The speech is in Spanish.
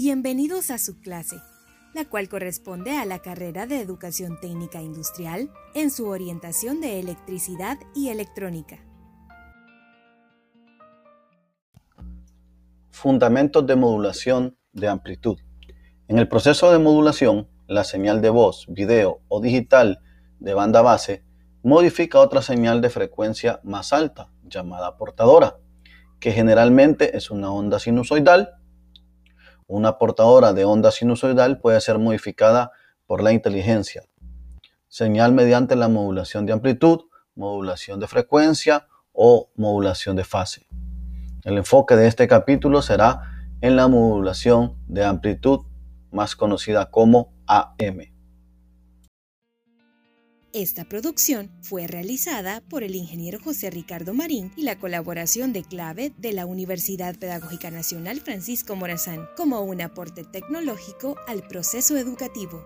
Bienvenidos a su clase, la cual corresponde a la carrera de Educación Técnica Industrial en su orientación de electricidad y electrónica. Fundamentos de modulación de amplitud. En el proceso de modulación, la señal de voz, video o digital de banda base modifica otra señal de frecuencia más alta, llamada portadora, que generalmente es una onda sinusoidal una portadora de onda sinusoidal puede ser modificada por la inteligencia. Señal mediante la modulación de amplitud, modulación de frecuencia o modulación de fase. El enfoque de este capítulo será en la modulación de amplitud, más conocida como AM. Esta producción fue realizada por el ingeniero José Ricardo Marín y la colaboración de clave de la Universidad Pedagógica Nacional Francisco Morazán como un aporte tecnológico al proceso educativo.